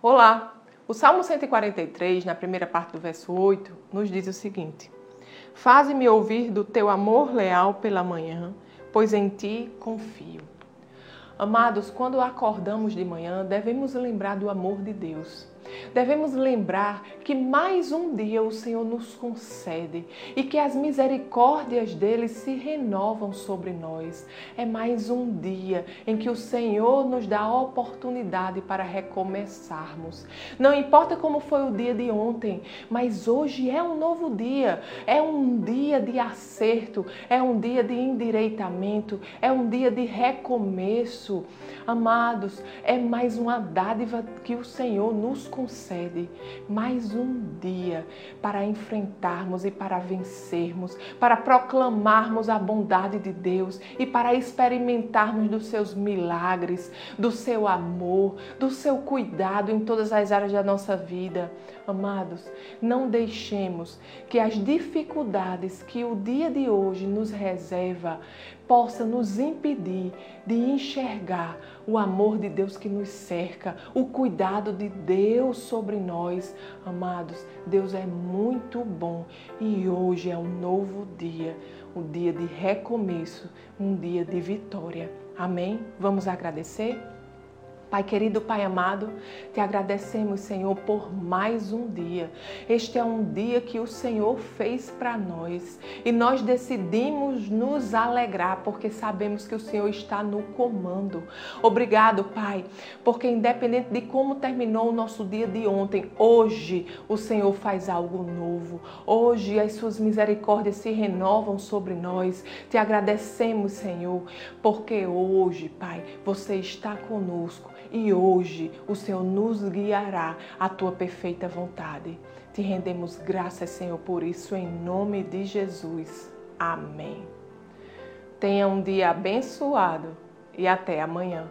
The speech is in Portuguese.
Olá! O Salmo 143, na primeira parte do verso 8, nos diz o seguinte: Faze-me ouvir do teu amor leal pela manhã, pois em ti confio. Amados, quando acordamos de manhã, devemos lembrar do amor de Deus. Devemos lembrar que mais um dia o Senhor nos concede e que as misericórdias dele se renovam sobre nós. É mais um dia em que o Senhor nos dá a oportunidade para recomeçarmos. Não importa como foi o dia de ontem, mas hoje é um novo dia. É um dia de acerto, é um dia de endireitamento, é um dia de recomeço. Amados, é mais uma dádiva que o Senhor nos concede concede mais um dia para enfrentarmos e para vencermos, para proclamarmos a bondade de Deus e para experimentarmos dos seus milagres, do seu amor, do seu cuidado em todas as áreas da nossa vida. Amados, não deixemos que as dificuldades que o dia de hoje nos reserva possa nos impedir de enxergar o amor de Deus que nos cerca, o cuidado de Deus sobre nós. Amados, Deus é muito bom e hoje é um novo dia, um dia de recomeço, um dia de vitória. Amém? Vamos agradecer? Pai querido, Pai amado, te agradecemos, Senhor, por mais um dia. Este é um dia que o Senhor fez para nós e nós decidimos nos alegrar porque sabemos que o Senhor está no comando. Obrigado, Pai, porque independente de como terminou o nosso dia de ontem, hoje o Senhor faz algo novo. Hoje as suas misericórdias se renovam sobre nós. Te agradecemos, Senhor, porque hoje, Pai, você está conosco e hoje o Senhor nos guiará à tua perfeita vontade. Te rendemos graças, Senhor, por isso, em nome de Jesus. Amém. Tenha um dia abençoado e até amanhã.